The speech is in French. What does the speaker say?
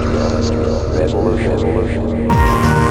Industrial Revolution.